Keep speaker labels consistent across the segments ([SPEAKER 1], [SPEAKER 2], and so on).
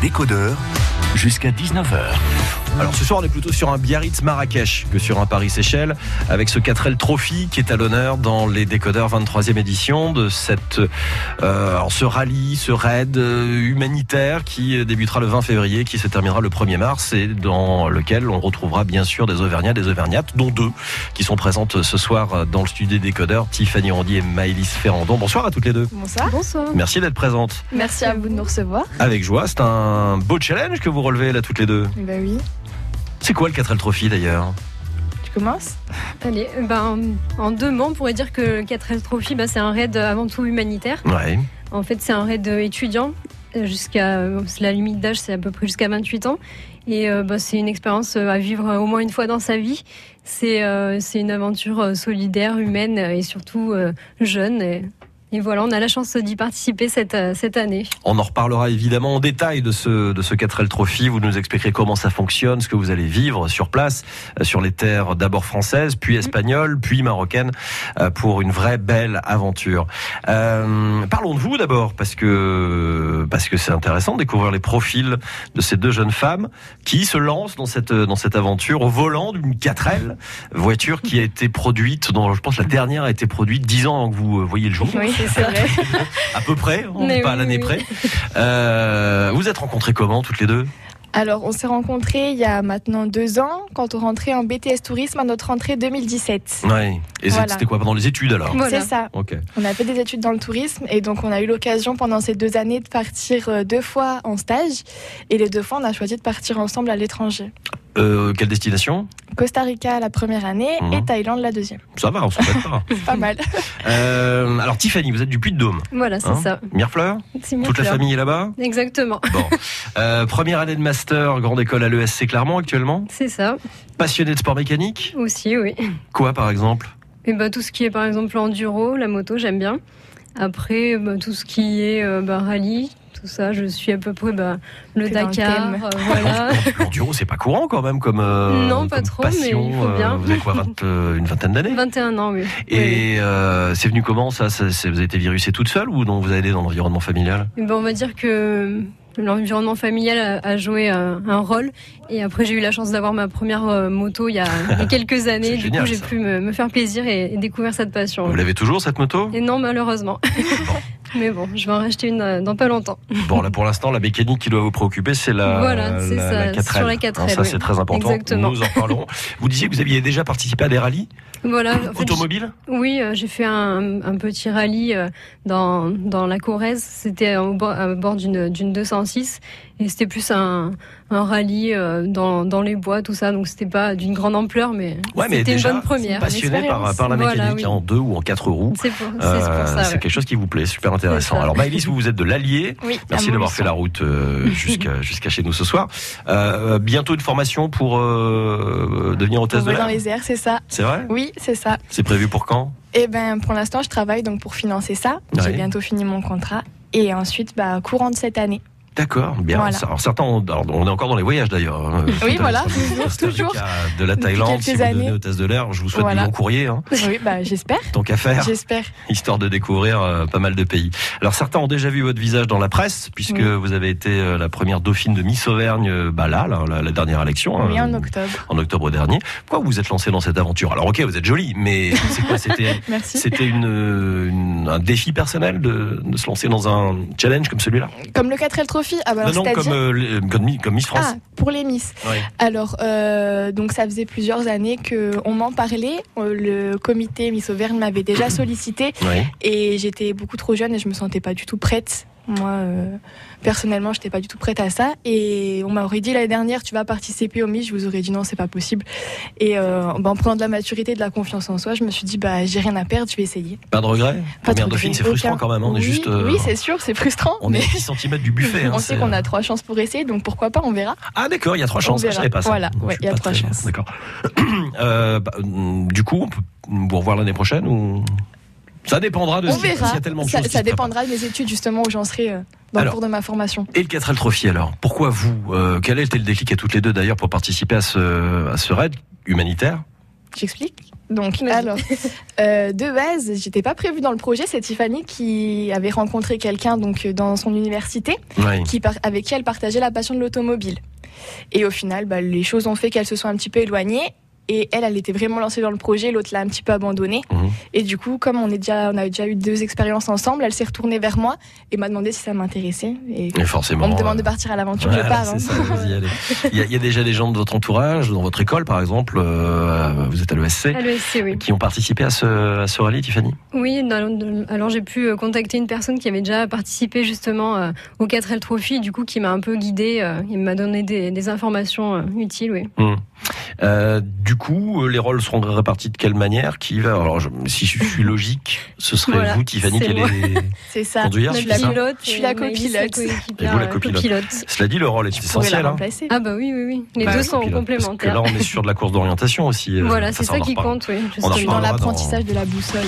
[SPEAKER 1] décodeurs jusqu'à 19h.
[SPEAKER 2] Alors ce soir on est plutôt sur un Biarritz Marrakech que sur un Paris Seychelles avec ce 4L Trophy qui est à l'honneur dans les décodeurs 23e édition de cette euh, alors, ce rallye, ce raid euh, humanitaire qui débutera le 20 février, qui se terminera le 1er mars et dans lequel on retrouvera bien sûr des Auvergnats, des Auvergnates, dont deux qui sont présentes ce soir dans le studio des décodeurs, Tiffany Rondy et Maëlys Ferrandon. Bonsoir à toutes les deux.
[SPEAKER 3] Bonsoir.
[SPEAKER 4] Bonsoir.
[SPEAKER 2] Merci d'être présentes.
[SPEAKER 3] Merci à vous de nous recevoir.
[SPEAKER 2] Avec joie, c'est un beau challenge que vous relevez là toutes les deux.
[SPEAKER 3] Bah oui.
[SPEAKER 2] C'est quoi le 4L Trophy d'ailleurs
[SPEAKER 3] Tu commences
[SPEAKER 4] Allez, ben, en deux mots, on pourrait dire que le 4L Trophy, ben, c'est un raid avant tout humanitaire.
[SPEAKER 2] Ouais.
[SPEAKER 4] En fait, c'est un raid étudiant. Jusqu'à la limite d'âge, c'est à peu près jusqu'à 28 ans. Et euh, ben, c'est une expérience à vivre au moins une fois dans sa vie. C'est euh, c'est une aventure solidaire, humaine et surtout euh, jeune. Et, et voilà, on a la chance d'y participer cette, cette année.
[SPEAKER 2] On en reparlera évidemment en détail de ce, de ce 4L Trophy. Vous nous expliquerez comment ça fonctionne, ce que vous allez vivre sur place, euh, sur les terres d'abord françaises, puis espagnoles, puis marocaines, euh, pour une vraie belle aventure. Euh, parlons de vous d'abord, parce que parce que c'est intéressant de découvrir les profils de ces deux jeunes femmes qui se lancent dans cette dans cette aventure au volant d'une 4L, voiture qui a été produite, dont je pense la dernière a été produite dix ans avant que vous voyiez le jour.
[SPEAKER 3] Oui, c'est vrai.
[SPEAKER 2] à peu près, on n'est pas à l'année près. Euh, vous êtes rencontrés comment toutes les deux?
[SPEAKER 3] Alors, on s'est rencontrés il y a maintenant deux ans, quand on rentrait en BTS Tourisme à notre rentrée 2017.
[SPEAKER 2] Ouais. Et
[SPEAKER 3] Voilà.
[SPEAKER 2] c'était quoi pendant les études alors
[SPEAKER 4] Voilà.
[SPEAKER 3] C'est ça.
[SPEAKER 2] Ok.
[SPEAKER 3] On a fait des études dans le tourisme et donc on a eu l'occasion pendant ces deux années de partir euh, deux fois en stage. Et les deux fois, on a choisi de partir ensemble à l'étranger.
[SPEAKER 2] Euh, quelle destination?
[SPEAKER 3] Costa Rica la première année
[SPEAKER 2] Mhm.
[SPEAKER 3] et Thaïlande la deuxième.
[SPEAKER 2] Ça va, on s'en fait pas.
[SPEAKER 3] C'est pas mal.
[SPEAKER 2] Euh, alors Tiffany, vous êtes du Puy-de-Dôme.
[SPEAKER 4] Voilà, c'est
[SPEAKER 2] hein
[SPEAKER 4] ça.
[SPEAKER 2] Mirefleur Toute la famille est là-bas?
[SPEAKER 4] Exactement.
[SPEAKER 2] Bon. Euh, première année de master, grande école à l'ESC Clermont actuellement.
[SPEAKER 4] C'est ça
[SPEAKER 2] Passionné de sport mécanique
[SPEAKER 4] aussi, oui.
[SPEAKER 2] Quoi par exemple?
[SPEAKER 4] Et bah, tout ce qui est par exemple enduro, la moto, j'aime bien. Après, bah, tout ce qui est euh, bah, rallye, tout ça, je suis à peu près bah, le
[SPEAKER 3] le
[SPEAKER 4] Dakar.
[SPEAKER 3] thème.
[SPEAKER 4] euh, voilà.
[SPEAKER 2] L'enduro, c'est pas courant quand même comme, euh,
[SPEAKER 4] Non, pas
[SPEAKER 2] comme
[SPEAKER 4] trop, mais
[SPEAKER 2] passion.
[SPEAKER 4] il faut bien.
[SPEAKER 2] Euh, vous avez quoi, 20, euh, une vingtaine d'années?
[SPEAKER 4] 21 ans, oui.
[SPEAKER 2] Et euh, c'est venu comment ça, ça c'est- Vous avez été virusé toute seule ou non Vous avez aidé dans l'environnement familial?
[SPEAKER 4] Eh ben, on va dire que l'environnement familial a, joué un, un rôle. Et après, j'ai eu la chance d'avoir ma première euh, moto il y a, quelques années. Du
[SPEAKER 2] génial,
[SPEAKER 4] coup, j'ai pu me, me faire plaisir et, et découvrir cette passion.
[SPEAKER 2] Vous l'avez toujours cette moto?
[SPEAKER 4] Et non, malheureusement. Mais bon, je vais en racheter une euh, dans pas longtemps.
[SPEAKER 2] Bon, là pour l'instant, la mécanique qui doit vous préoccuper, c'est la,
[SPEAKER 4] Voilà,
[SPEAKER 2] la,
[SPEAKER 4] ça,
[SPEAKER 2] la 4L.
[SPEAKER 4] sur la 4L,
[SPEAKER 2] Hein, ça,
[SPEAKER 4] oui.
[SPEAKER 2] c'est très important.
[SPEAKER 4] Exactement.
[SPEAKER 2] Nous en parlerons. vous disiez que vous aviez déjà participé à des rallyes
[SPEAKER 4] Voilà. en fait,
[SPEAKER 2] automobiles
[SPEAKER 4] Oui, euh, j'ai fait un, un petit rallye euh, dans, dans la Corrèze. C'était au bord, à bord d'une d'une 206 et c'était plus un, un rallye euh, dans, dans les bois, tout ça. Donc c'était pas d'une grande ampleur, mais
[SPEAKER 2] Ouais,
[SPEAKER 4] c'était une bonne première.
[SPEAKER 2] passionné par, par la mécanique
[SPEAKER 4] Voilà, oui.
[SPEAKER 2] en deux ou en quatre roues.
[SPEAKER 4] C'est pour, c'est pour ça.
[SPEAKER 2] c'est
[SPEAKER 4] ouais.
[SPEAKER 2] quelque chose qui vous plaît, super intéressant. Alors Maëlys, vous vous êtes de l'Allier.
[SPEAKER 3] Oui,
[SPEAKER 2] Merci d'avoir fait la route euh, jusqu'à chez nous ce soir. Euh, bientôt une formation pour euh, devenir hôtesse de
[SPEAKER 3] vole dans
[SPEAKER 2] l'air.
[SPEAKER 3] les airs, c'est ça.
[SPEAKER 2] C'est vrai?
[SPEAKER 3] Oui, c'est ça.
[SPEAKER 2] C'est prévu pour quand?
[SPEAKER 3] Et ben pour l'instant, je travaille donc pour financer ça.
[SPEAKER 2] Ouais.
[SPEAKER 3] J'ai bientôt fini mon contrat. Et ensuite, bah, courant de cette année.
[SPEAKER 2] D'accord, bien.
[SPEAKER 3] Voilà.
[SPEAKER 2] Alors certains, ont- alors, on est encore dans les voyages d'ailleurs. hein.
[SPEAKER 3] Oui, voilà, toujours.
[SPEAKER 2] De la Thaïlande, si vous
[SPEAKER 3] années.
[SPEAKER 2] hôtesse de l'air, je vous souhaite
[SPEAKER 3] Voilà.
[SPEAKER 2] du long courrier, hein,
[SPEAKER 3] Oui, bah, j'espère.
[SPEAKER 2] tant qu'à faire,
[SPEAKER 3] J'espère.
[SPEAKER 2] histoire de découvrir euh, pas mal de pays. Alors certains ont déjà vu votre visage dans la presse, puisque
[SPEAKER 3] Oui.
[SPEAKER 2] vous avez été euh, la première dauphine de Miss Auvergne, euh, bah là, là, la, la dernière élection,
[SPEAKER 3] Oui,
[SPEAKER 2] hein,
[SPEAKER 3] en octobre.
[SPEAKER 2] en octobre dernier. Pourquoi vous vous êtes lancé dans cette aventure? Alors ok, vous êtes jolie, mais c'est quoi? C'était c'était une, une- un défi personnel de, de se lancer dans un challenge comme celui-là?
[SPEAKER 3] Comme le 4L Ah, bah, alors,
[SPEAKER 2] Non, non,
[SPEAKER 3] c'est-à-dire-
[SPEAKER 2] comme, euh, les- comme, Mi- comme Miss France.
[SPEAKER 3] Ah, pour les Miss. Alors, euh, donc ça faisait plusieurs années que on m'en parlait. Euh, Le comité Miss Auvergne m'avait déjà sollicité et j'étais beaucoup trop jeune et je me sentais pas du tout prête. Moi, euh, personnellement, j'étais pas du tout prête à ça. Et on m'aurait dit l'année dernière, tu vas participer au Miss. Je vous aurais dit non, c'est pas possible. Et euh, bah, en prenant de la maturité, et de la confiance en soi, je me suis dit, bah, j'ai rien à perdre, je vais essayer.
[SPEAKER 2] Pas de regret
[SPEAKER 3] Pas de
[SPEAKER 2] dauphine, c'est frustrant quand même. hein, On est
[SPEAKER 3] oui,
[SPEAKER 2] juste. euh,
[SPEAKER 3] oui, c'est sûr, c'est frustrant.
[SPEAKER 2] on
[SPEAKER 3] mais
[SPEAKER 2] est à 10 cm du buffet. hein,
[SPEAKER 3] on sait qu'on a trois chances pour essayer, donc pourquoi pas, on verra.
[SPEAKER 2] Ah d'accord, il y a trois chances.
[SPEAKER 3] verra.
[SPEAKER 2] Je savais pas ça.
[SPEAKER 3] Voilà, ouais,
[SPEAKER 2] je
[SPEAKER 3] il y a trois
[SPEAKER 2] très-
[SPEAKER 3] chances.
[SPEAKER 2] D'accord. Bah, hum, du coup, on peut vous revoir l'année prochaine ou? Ça dépendra de.
[SPEAKER 3] On
[SPEAKER 2] ce
[SPEAKER 3] verra.
[SPEAKER 2] qu'il y a tellement de
[SPEAKER 3] Ça,
[SPEAKER 2] choses
[SPEAKER 3] dépendra de mes études, justement, où j'en serai euh, dans
[SPEAKER 2] Alors.
[SPEAKER 3] le cours de ma formation.
[SPEAKER 2] Et le 4L Trophy alors Pourquoi vous euh, Quel a été le déclic à toutes les deux d'ailleurs pour participer à ce, à ce raid humanitaire?
[SPEAKER 3] J'explique. Donc, alors, euh, de base, j'étais pas prévue dans le projet. C'est Tiffany qui avait rencontré quelqu'un donc dans son université,
[SPEAKER 2] Oui.
[SPEAKER 3] qui par- avec qui elle partageait la passion de l'automobile. Et au final, bah, les choses ont fait qu'elles se sont un petit peu éloignées. Et elle, elle était vraiment lancée dans le projet, l'autre l'a un petit peu abandonné.
[SPEAKER 2] Mhm.
[SPEAKER 3] Et du coup, comme on, est déjà, on a déjà eu deux expériences ensemble, elle s'est retournée vers moi et m'a demandé si ça m'intéressait. Et
[SPEAKER 2] Et forcément.
[SPEAKER 3] on me demande de
[SPEAKER 2] euh,
[SPEAKER 3] partir à l'aventure,
[SPEAKER 2] voilà,
[SPEAKER 3] je pars. hein.
[SPEAKER 2] ça. Il y, a, il y a déjà des gens de votre entourage, dans votre école par exemple, euh, vous êtes à l'ESC,
[SPEAKER 4] À l'ESC, oui.
[SPEAKER 2] qui ont participé à ce, à ce rallye, Tiffany?
[SPEAKER 4] Oui, alors j'ai pu euh, contacter une personne qui avait déjà participé justement euh, au 4L Trophy, du coup qui m'a un peu guidée, euh, il m'a donné des, des informations euh, utiles, oui.
[SPEAKER 2] Hum. Euh, du coup, euh, les rôles seront répartis de quelle manière Qui va Alors, je- si je suis logique, ce serait
[SPEAKER 4] Voilà,
[SPEAKER 2] vous, Tiffany,
[SPEAKER 4] c'est
[SPEAKER 2] qui allez.
[SPEAKER 3] C'est ça.
[SPEAKER 2] conduire,
[SPEAKER 4] Le
[SPEAKER 2] c'est ça
[SPEAKER 4] pilote,
[SPEAKER 3] Je suis la
[SPEAKER 4] Maëlys,
[SPEAKER 3] copilote.
[SPEAKER 4] coéquipière,
[SPEAKER 2] Et vous, la
[SPEAKER 4] euh,
[SPEAKER 2] copilote. Cela dit, le rôle est essentiel.
[SPEAKER 3] la
[SPEAKER 2] hein.
[SPEAKER 4] Ah bah oui, oui, oui. Les
[SPEAKER 3] Bah
[SPEAKER 4] deux sont
[SPEAKER 2] Pilote, Parce que
[SPEAKER 4] complémentaires.
[SPEAKER 2] là, on est sur de la course d'orientation aussi. euh,
[SPEAKER 4] voilà, c'est
[SPEAKER 2] ça,
[SPEAKER 4] qui compte, oui.
[SPEAKER 2] On
[SPEAKER 3] Je suis dans l'apprentissage de la boussole.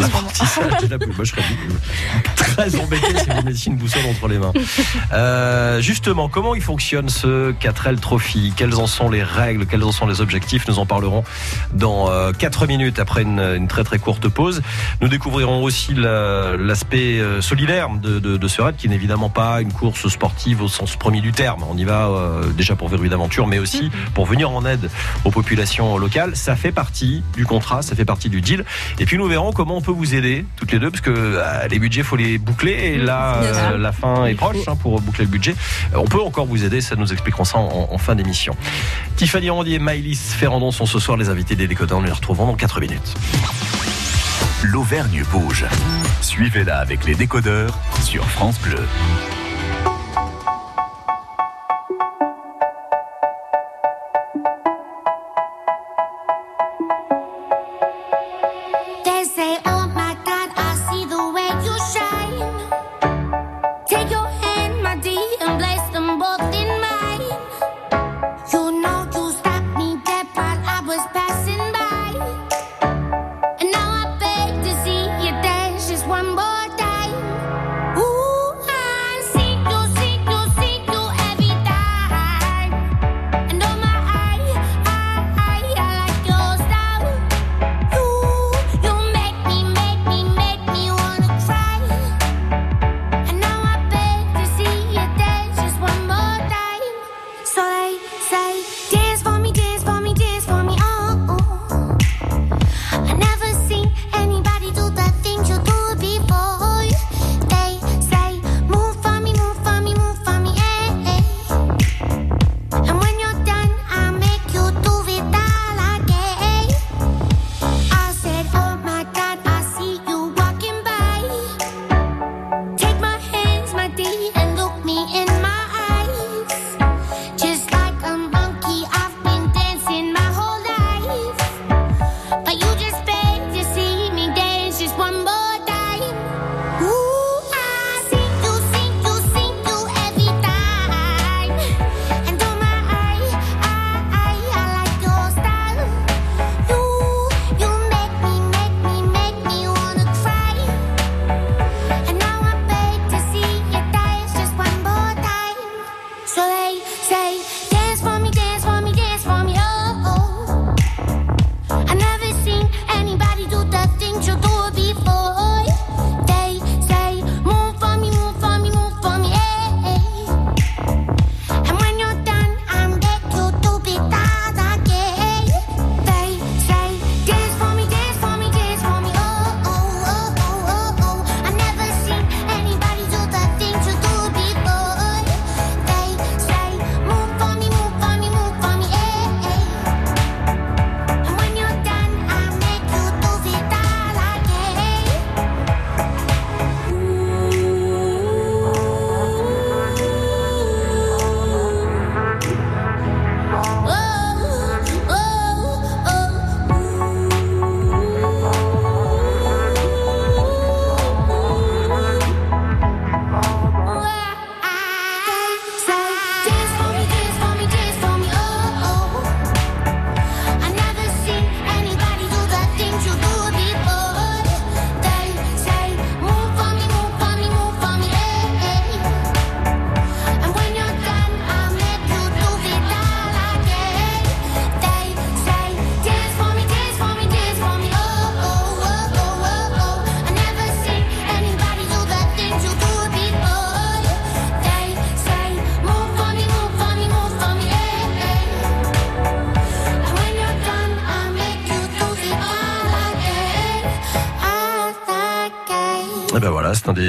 [SPEAKER 2] L'apprentissage de la. Moi, je serais très embêté si vous mettiez une boussole entre les mains. Euh, justement, comment il fonctionne ce 4L Trophy? Quelles en sont les règles? Quels en sont les objectifs? Nous en parlerons dans euh, 4 minutes après une, une très très courte pause. Nous découvrirons aussi la- l'aspect euh, solidaire de, de, de ce raid, qui n'est évidemment pas une course sportive au sens premier du terme. On y va euh, déjà pour vivre une aventure, mais aussi pour venir en aide aux populations locales. Ça fait partie du contrat, ça fait partie du deal. Et puis nous verrons comment on peut vous aider toutes les deux, parce que euh, les budgets, faut les boucler. Et là, euh, la fin est proche hein, pour boucler le budget. Euh, on peut encore vous aider, ça nous expliquerons ça en, en fin d'émission. Tiffany Randier et Maëlys Ferrandon ce soir les invités des décodeurs. Nous les retrouvons dans 4 minutes.
[SPEAKER 1] L'Auvergne bouge. Suivez-la avec les décodeurs sur France Bleu.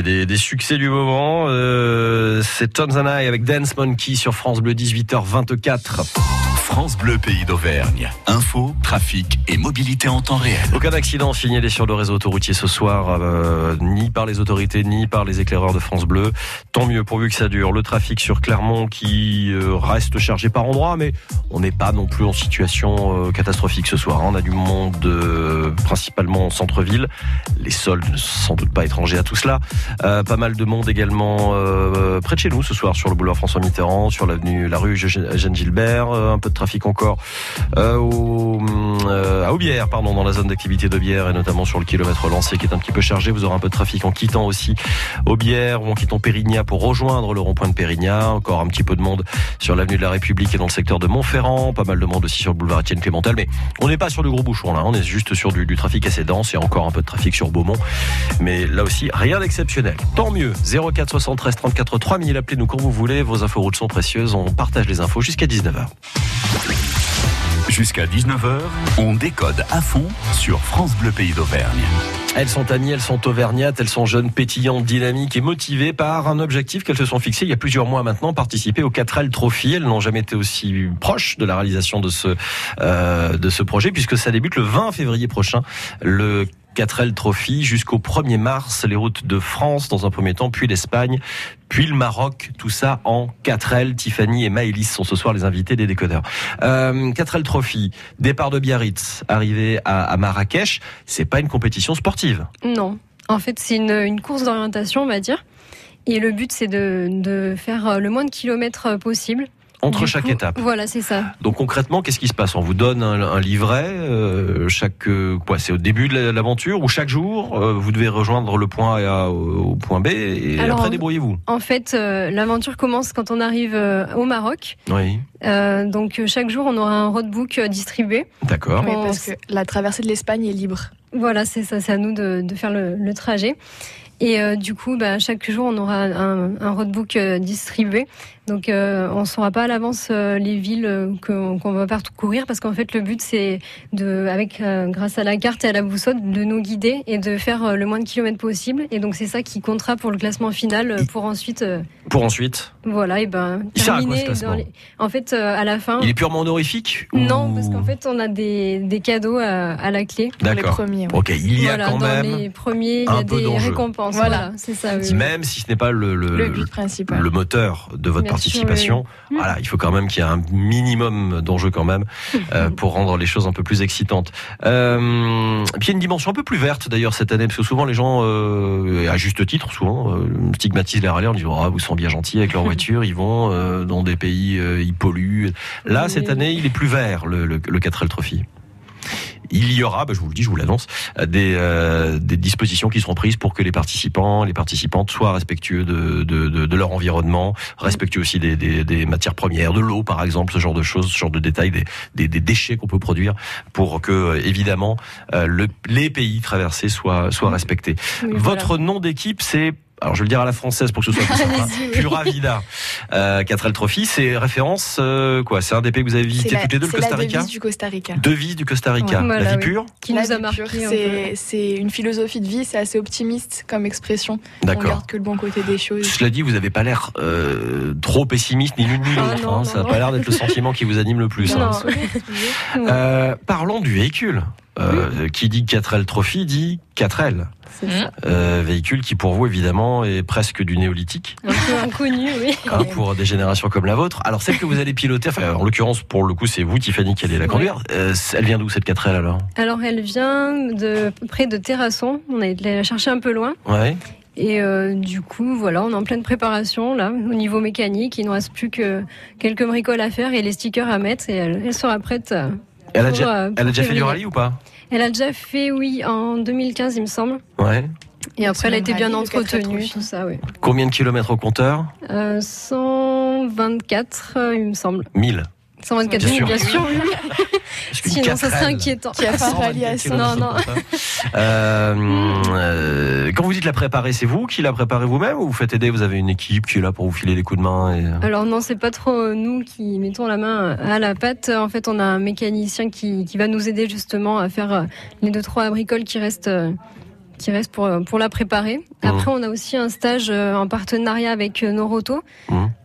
[SPEAKER 2] Des, succès du moment. Euh, c'est Tones and I avec Dance Monkey sur France Bleu 18h24.
[SPEAKER 1] France Bleu Pays d'Auvergne. Info, trafic et mobilité en temps réel.
[SPEAKER 2] Aucun accident signalé sur le réseau autoroutier ce soir, euh, ni par les autorités, ni par les éclaireurs de France Bleu. Tant mieux pourvu que ça dure. Le trafic sur Clermont qui euh, reste chargé par endroits, mais on n'est pas non plus en situation euh, catastrophique ce soir. hein. On a du monde principalement en centre-ville. Les soldes ne sont sans doute pas étrangers à tout cela. Pas mal de monde également près de chez nous ce soir sur le boulevard François Mitterrand, sur l'avenue, la rue Jeanne Gilbert. Un peu de trafic encore euh, au, euh, à Aubière, pardon, dans la zone d'activité d'Aubière et notamment sur le kilomètre lancé qui est un petit peu chargé. Vous aurez un peu de trafic en quittant aussi Aubière ou en quittant Périgna pour rejoindre le rond-point de Périgna. Encore un petit peu de monde sur l'avenue de la République et dans le secteur de Montferrand. Pas mal de monde aussi sur le boulevard Étienne Clémentel. Mais on n'est pas sur du gros bouchon là. On est juste sur du, du trafic assez dense et encore un peu de trafic sur Beaumont. Mais là aussi, rien d'exceptionnel. Tant mieux. 04 73 34 3000. Appelez-nous quand vous voulez. Vos infos routes sont précieuses. On partage les infos jusqu'à 19h.
[SPEAKER 1] Jusqu'à 19h, on décode à fond sur France Bleu Pays d'Auvergne.
[SPEAKER 2] Elles sont amies, elles sont auvergnates, elles sont jeunes, pétillantes, dynamiques et motivées par un objectif qu'elles se sont fixé il y a plusieurs mois maintenant, participer au 4L Trophy. Elles n'ont jamais été aussi proches de la réalisation de ce, euh, projet puisque ça débute le 20 février prochain. 4L Trophy jusqu'au 1er mars, les routes de France dans un premier temps, puis l'Espagne, puis le Maroc, tout ça en 4L. Tiffany et Maëlys sont ce soir les invités des décodeurs. Euh, 4L Trophy, départ de Biarritz, arrivé à, Marrakech, c'est pas une compétition sportive.
[SPEAKER 4] Non. En fait, c'est une, une course d'orientation, on va dire. Et le but, c'est de, de faire le moins de kilomètres possible.
[SPEAKER 2] Entre
[SPEAKER 4] Du
[SPEAKER 2] chaque
[SPEAKER 4] coup,
[SPEAKER 2] étape.
[SPEAKER 4] Voilà, c'est ça.
[SPEAKER 2] Donc concrètement, qu'est-ce qui se passe? On vous donne un, un livret, euh, chaque euh, quoi C'est au début de la- l'aventure ou chaque jour euh, vous devez rejoindre le point A au, point B et
[SPEAKER 4] Alors,
[SPEAKER 2] après débrouillez-vous.
[SPEAKER 4] En fait, euh, l'aventure commence quand on arrive euh, au Maroc.
[SPEAKER 2] Oui,
[SPEAKER 4] Euh, donc chaque jour, on aura un roadbook distribué.
[SPEAKER 2] d'accord.
[SPEAKER 3] Oui,
[SPEAKER 4] On
[SPEAKER 3] parce que la traversée de l'Espagne est libre.
[SPEAKER 4] Voilà, c'est ça, c'est à nous de, de faire le, le trajet. Et euh, du coup, bah, chaque jour, on aura un, un roadbook euh, distribué. Donc, euh, on ne saura pas à l'avance euh, les villes euh, qu'on qu'on va parcourir parce qu'en fait, le but, c'est de, avec euh, grâce à la carte et à la boussole, de nous guider et de faire euh, le moins de kilomètres possible. Et donc, c'est ça qui comptera pour le classement final, euh, pour ensuite, euh,
[SPEAKER 2] Pour ensuite,
[SPEAKER 4] voilà, et ben
[SPEAKER 2] Il sert à quoi, ce
[SPEAKER 4] terminer.
[SPEAKER 2] classement
[SPEAKER 4] dans les... En fait, euh, à la fin.
[SPEAKER 2] il est purement honorifique
[SPEAKER 4] Non,
[SPEAKER 2] ou-
[SPEAKER 4] parce qu'en fait, on a des, des cadeaux à, à la clé.
[SPEAKER 3] Pour les
[SPEAKER 2] D'accord.
[SPEAKER 3] premiers. ouais.
[SPEAKER 2] Ok, il y a
[SPEAKER 4] Voilà,
[SPEAKER 2] quand
[SPEAKER 4] dans
[SPEAKER 2] même,
[SPEAKER 4] les premiers, il y
[SPEAKER 2] un
[SPEAKER 4] a
[SPEAKER 2] peu
[SPEAKER 4] des récompenses.
[SPEAKER 3] Voilà.
[SPEAKER 4] Voilà, c'est ça. oui.
[SPEAKER 2] même si ce n'est pas le, le,
[SPEAKER 3] Le but principal.
[SPEAKER 2] le moteur de votre
[SPEAKER 4] sûr,
[SPEAKER 2] participation, voilà, il faut quand même qu'il y ait un minimum d'enjeu quand même euh, pour rendre les choses un peu plus excitantes. Euh, puis il y a une dimension un peu plus verte d'ailleurs cette année, parce que souvent les gens, euh, à juste titre, souvent stigmatisent les râleurs en disant ah vous sont bien gentils avec leur voiture, ils vont dans des pays, ils polluent. Là cette année, il est plus vert le, le, le 4L Trophy. Il y aura, bah, je vous le dis, je vous l'annonce, euh, des, euh, des dispositions qui seront prises pour que les participants, les participantes soient respectueux de, de, de, de leur environnement, respectueux aussi des, des, des matières premières, de l'eau par exemple, ce genre de choses, ce genre de détails, des, des, des déchets qu'on peut produire pour que, euh, évidemment, euh, le, les pays traversés soient, soient respectés.
[SPEAKER 4] Oui,
[SPEAKER 2] Votre nom d'équipe, c'est... Alors je vais le dire à la française pour que ce soit plus.
[SPEAKER 4] Allez-y, oui.
[SPEAKER 2] Pura Vida. Euh, 4L Trophy, c'est référence euh, quoi? C'est un des pays que vous avez visité
[SPEAKER 3] C'est la,
[SPEAKER 2] toutes les deux, le
[SPEAKER 3] c'est la
[SPEAKER 2] Costa Rica?
[SPEAKER 3] devise du Costa Rica.
[SPEAKER 2] Devise du Costa Rica.
[SPEAKER 4] Ouais, voilà,
[SPEAKER 2] la vie
[SPEAKER 4] oui.
[SPEAKER 2] pure?
[SPEAKER 4] Qui
[SPEAKER 3] La
[SPEAKER 4] nous a
[SPEAKER 3] vie
[SPEAKER 4] marqué. un
[SPEAKER 3] c'est- une philosophie de vie, c'est assez optimiste comme expression. On
[SPEAKER 2] D'accord.
[SPEAKER 3] garde que le bon côté des choses.
[SPEAKER 2] Cela dit, vous n'avez pas l'air euh, trop pessimiste ni l'une ni
[SPEAKER 4] Ah,
[SPEAKER 2] l'autre. hein. Ça n'a pas l'air d'être le sentiment qui vous anime le plus.
[SPEAKER 4] Non.
[SPEAKER 2] hein. Euh, parlons du véhicule. Euh, Qui dit 4L Trophy dit 4L.
[SPEAKER 4] C'est ça.
[SPEAKER 2] Euh, véhicule qui pour vous évidemment est presque du néolithique
[SPEAKER 4] Un peu inconnu, oui.
[SPEAKER 2] hein, pour des générations comme la vôtre. Alors celle que vous allez piloter, enfin, en l'occurrence pour le coup c'est vous Tiffany qui allez la
[SPEAKER 4] Ouais.
[SPEAKER 2] conduire. Euh, elle vient d'où cette 4L alors?
[SPEAKER 4] Alors, elle vient de près de Terrasson. On a été la chercher un peu loin.
[SPEAKER 2] Ouais.
[SPEAKER 4] Et euh, du coup, voilà, on est en pleine préparation là, au niveau mécanique. Il ne reste plus que quelques bricoles à faire et les stickers à mettre. Et elle, elle sera prête.
[SPEAKER 2] Elle a
[SPEAKER 4] pour,
[SPEAKER 2] déjà,
[SPEAKER 4] euh,
[SPEAKER 2] elle a déjà fait du rallye ou pas
[SPEAKER 4] Elle a déjà fait, oui, en 2015, il me semble.
[SPEAKER 2] Ouais.
[SPEAKER 4] Et après, elle a été bien
[SPEAKER 3] rallye, le 4L
[SPEAKER 4] entretenue, tout ça, oui.
[SPEAKER 2] Combien de kilomètres au compteur
[SPEAKER 4] Euh, 124, euh, il me semble.
[SPEAKER 2] 1000.
[SPEAKER 4] 124
[SPEAKER 2] Bien
[SPEAKER 4] 000,
[SPEAKER 2] sûr.
[SPEAKER 4] bien sûr. Sinon, ça serait
[SPEAKER 2] 4L,
[SPEAKER 4] inquiétant.
[SPEAKER 3] Qui a fait un rallye à
[SPEAKER 2] 124
[SPEAKER 3] 100.
[SPEAKER 2] kilomètres
[SPEAKER 4] Non, non.
[SPEAKER 2] Euh, euh, quand vous dites la préparer, c'est vous qui la préparez vous-même ou vous faites aider Vous avez une équipe qui est là pour vous filer les coups de main et...
[SPEAKER 4] Alors non, c'est pas trop euh, nous qui mettons la main à la pâte. En fait, on a un mécanicien qui, qui va nous aider justement à faire euh, les deux trois bricoles qui restent euh, qui reste pour, pour la préparer. Après, on a aussi un stage euh, en partenariat avec euh, Noroto.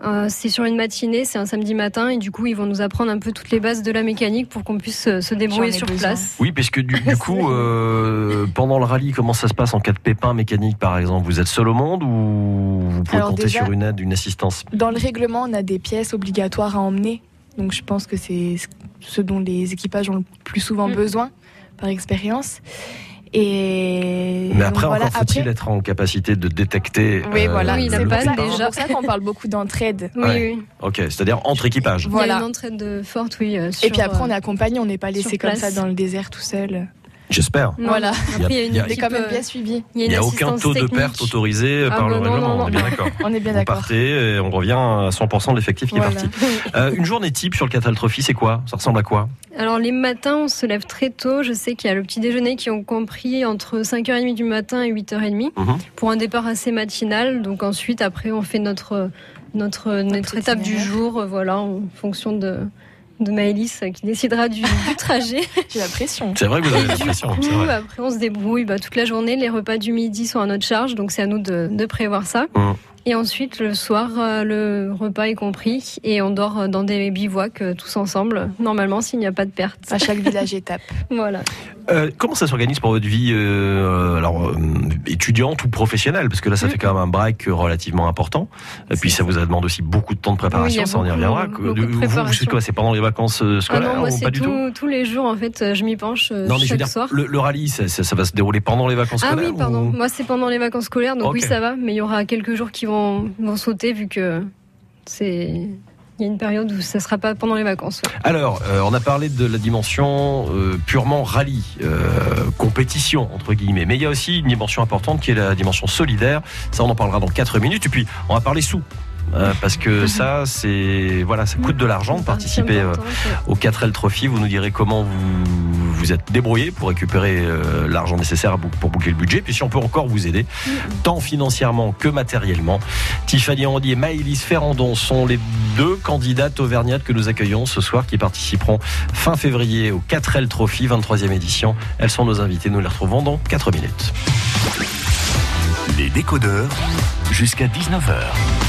[SPEAKER 4] Euh, c'est sur une matinée, c'est un samedi matin, et du coup, ils vont nous apprendre un peu toutes les bases de la mécanique pour qu'on puisse euh, se débrouiller sur
[SPEAKER 3] besoin.
[SPEAKER 4] place.
[SPEAKER 2] Oui, parce que du, du coup, euh, pendant le rallye, comment ça se passe en cas de pépin mécanique, par exemple? Vous êtes seul au monde ou vous pouvez
[SPEAKER 3] Alors
[SPEAKER 2] compter
[SPEAKER 3] déjà-
[SPEAKER 2] sur une aide, une assistance?
[SPEAKER 3] Dans le règlement, on a des pièces obligatoires à emmener. Donc je pense que c'est ce dont les équipages ont le plus souvent
[SPEAKER 4] Mm.
[SPEAKER 3] besoin par expérience. Et
[SPEAKER 2] Mais après,
[SPEAKER 3] voilà,
[SPEAKER 2] encore faut-il
[SPEAKER 3] après-
[SPEAKER 2] être en capacité de détecter.
[SPEAKER 3] Oui,
[SPEAKER 2] euh,
[SPEAKER 3] voilà.
[SPEAKER 4] Oui,
[SPEAKER 3] c'est c'est
[SPEAKER 4] déjà.
[SPEAKER 3] pour ça qu'on parle beaucoup d'entraide.
[SPEAKER 4] Oui,
[SPEAKER 2] Ouais.
[SPEAKER 4] oui.
[SPEAKER 2] Ok, c'est-à-dire entre équipages.
[SPEAKER 4] Il y a
[SPEAKER 3] Voilà.
[SPEAKER 4] une entraide de forte, oui. euh,
[SPEAKER 3] Et puis après, on est
[SPEAKER 4] euh,
[SPEAKER 3] accompagné, on n'est pas laissé comme
[SPEAKER 4] place.
[SPEAKER 3] ça dans le désert tout seul.
[SPEAKER 2] J'espère.
[SPEAKER 3] Voilà.
[SPEAKER 4] Après, il y a une
[SPEAKER 3] quand même
[SPEAKER 4] euh,
[SPEAKER 3] bien suivi.
[SPEAKER 4] il y a
[SPEAKER 2] Il n'y a aucun taux de perte autorisé
[SPEAKER 4] Ah,
[SPEAKER 2] par le
[SPEAKER 4] bah non,
[SPEAKER 2] règlement,
[SPEAKER 4] non,
[SPEAKER 2] on est bien d'accord.
[SPEAKER 3] On est bien d'accord.
[SPEAKER 2] partez et on revient à 100% de l'effectif qui est parti. Euh, une journée type sur le Catal Trophy, c'est quoi? Ça ressemble à quoi?
[SPEAKER 4] Alors les matins, on se lève très tôt. Je sais qu'il y a le petit déjeuner qui ont compris entre 5h30 du matin et 8h30
[SPEAKER 2] Mhm.
[SPEAKER 4] pour un départ assez matinal. Donc ensuite, après, on fait notre notre, notre étape du jour, euh, voilà, en fonction de de Maëlys euh, qui décidera du, du trajet.
[SPEAKER 3] J'ai la pression.
[SPEAKER 2] C'est vrai que vous avez
[SPEAKER 4] Et du
[SPEAKER 2] l'impression.
[SPEAKER 4] coup, après, on se débrouille bah, toute la journée. Les repas du midi sont à notre charge, donc c'est à nous de, de prévoir ça.
[SPEAKER 2] Mhm.
[SPEAKER 4] Et ensuite, le soir, euh, le repas est compris et on dort euh, dans des bivouacs euh, tous ensemble, normalement, s'il n'y a pas de perte.
[SPEAKER 3] À chaque village étape.
[SPEAKER 4] Voilà.
[SPEAKER 2] Euh, comment ça s'organise pour votre vie euh, alors, euh, étudiante ou professionnelle? Parce que là, ça
[SPEAKER 4] Mm.
[SPEAKER 2] fait quand même un break relativement important. Et puis, ça vous demande aussi beaucoup de temps de préparation,
[SPEAKER 4] Oui,
[SPEAKER 2] ça on y
[SPEAKER 4] beaucoup-
[SPEAKER 2] reviendra.
[SPEAKER 4] beaucoup
[SPEAKER 2] Vous, vous, c'est quoi C'est pendant les vacances
[SPEAKER 4] Ah
[SPEAKER 2] scolaires
[SPEAKER 4] non, moi
[SPEAKER 2] ou
[SPEAKER 4] c'est
[SPEAKER 2] pas du tout
[SPEAKER 4] tout- tous les jours en fait, je m'y penche
[SPEAKER 2] Non, mais je veux
[SPEAKER 4] chaque
[SPEAKER 2] dire,
[SPEAKER 4] soir.
[SPEAKER 2] le, le rallye, ça, ça- ça va se dérouler pendant les vacances
[SPEAKER 4] Ah
[SPEAKER 2] scolaires
[SPEAKER 4] oui, pardon.
[SPEAKER 2] ou-
[SPEAKER 4] Moi c'est pendant les vacances scolaires, donc oui ça va, mais il y aura quelques jours qui vont, vont sauter vu que c'est il y a une période où ça sera pas pendant les vacances.
[SPEAKER 2] Alors, euh, on a parlé de la dimension euh, purement rallye, euh, compétition entre guillemets, mais il y a aussi une dimension importante qui est la dimension solidaire. Ça, on en parlera dans 4 minutes. Et puis, on va parler sous. Euh, parce que ça, c'est voilà, ça coûte de l'argent de participer euh, au 4L Trophy. Vous nous direz comment vous vous êtes débrouillé pour récupérer euh, l'argent nécessaire pour boucler le budget. Puis si on peut encore vous aider, tant financièrement que matériellement. Tiffany Andy et Maëlys Ferrandon sont les deux candidates auvergnates que nous accueillons ce soir qui participeront fin février au 4L Trophy, 23e édition. Elles sont nos invitées. Nous les retrouvons dans 4 minutes.
[SPEAKER 1] Les décodeurs jusqu'à 19h.